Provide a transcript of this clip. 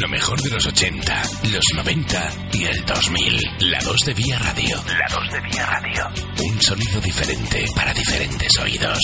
Lo mejor de los 80, los 90 y el 2000. La 2 de Vía Radio. La 2 de Vía Radio. Un sonido diferente para diferentes oídos.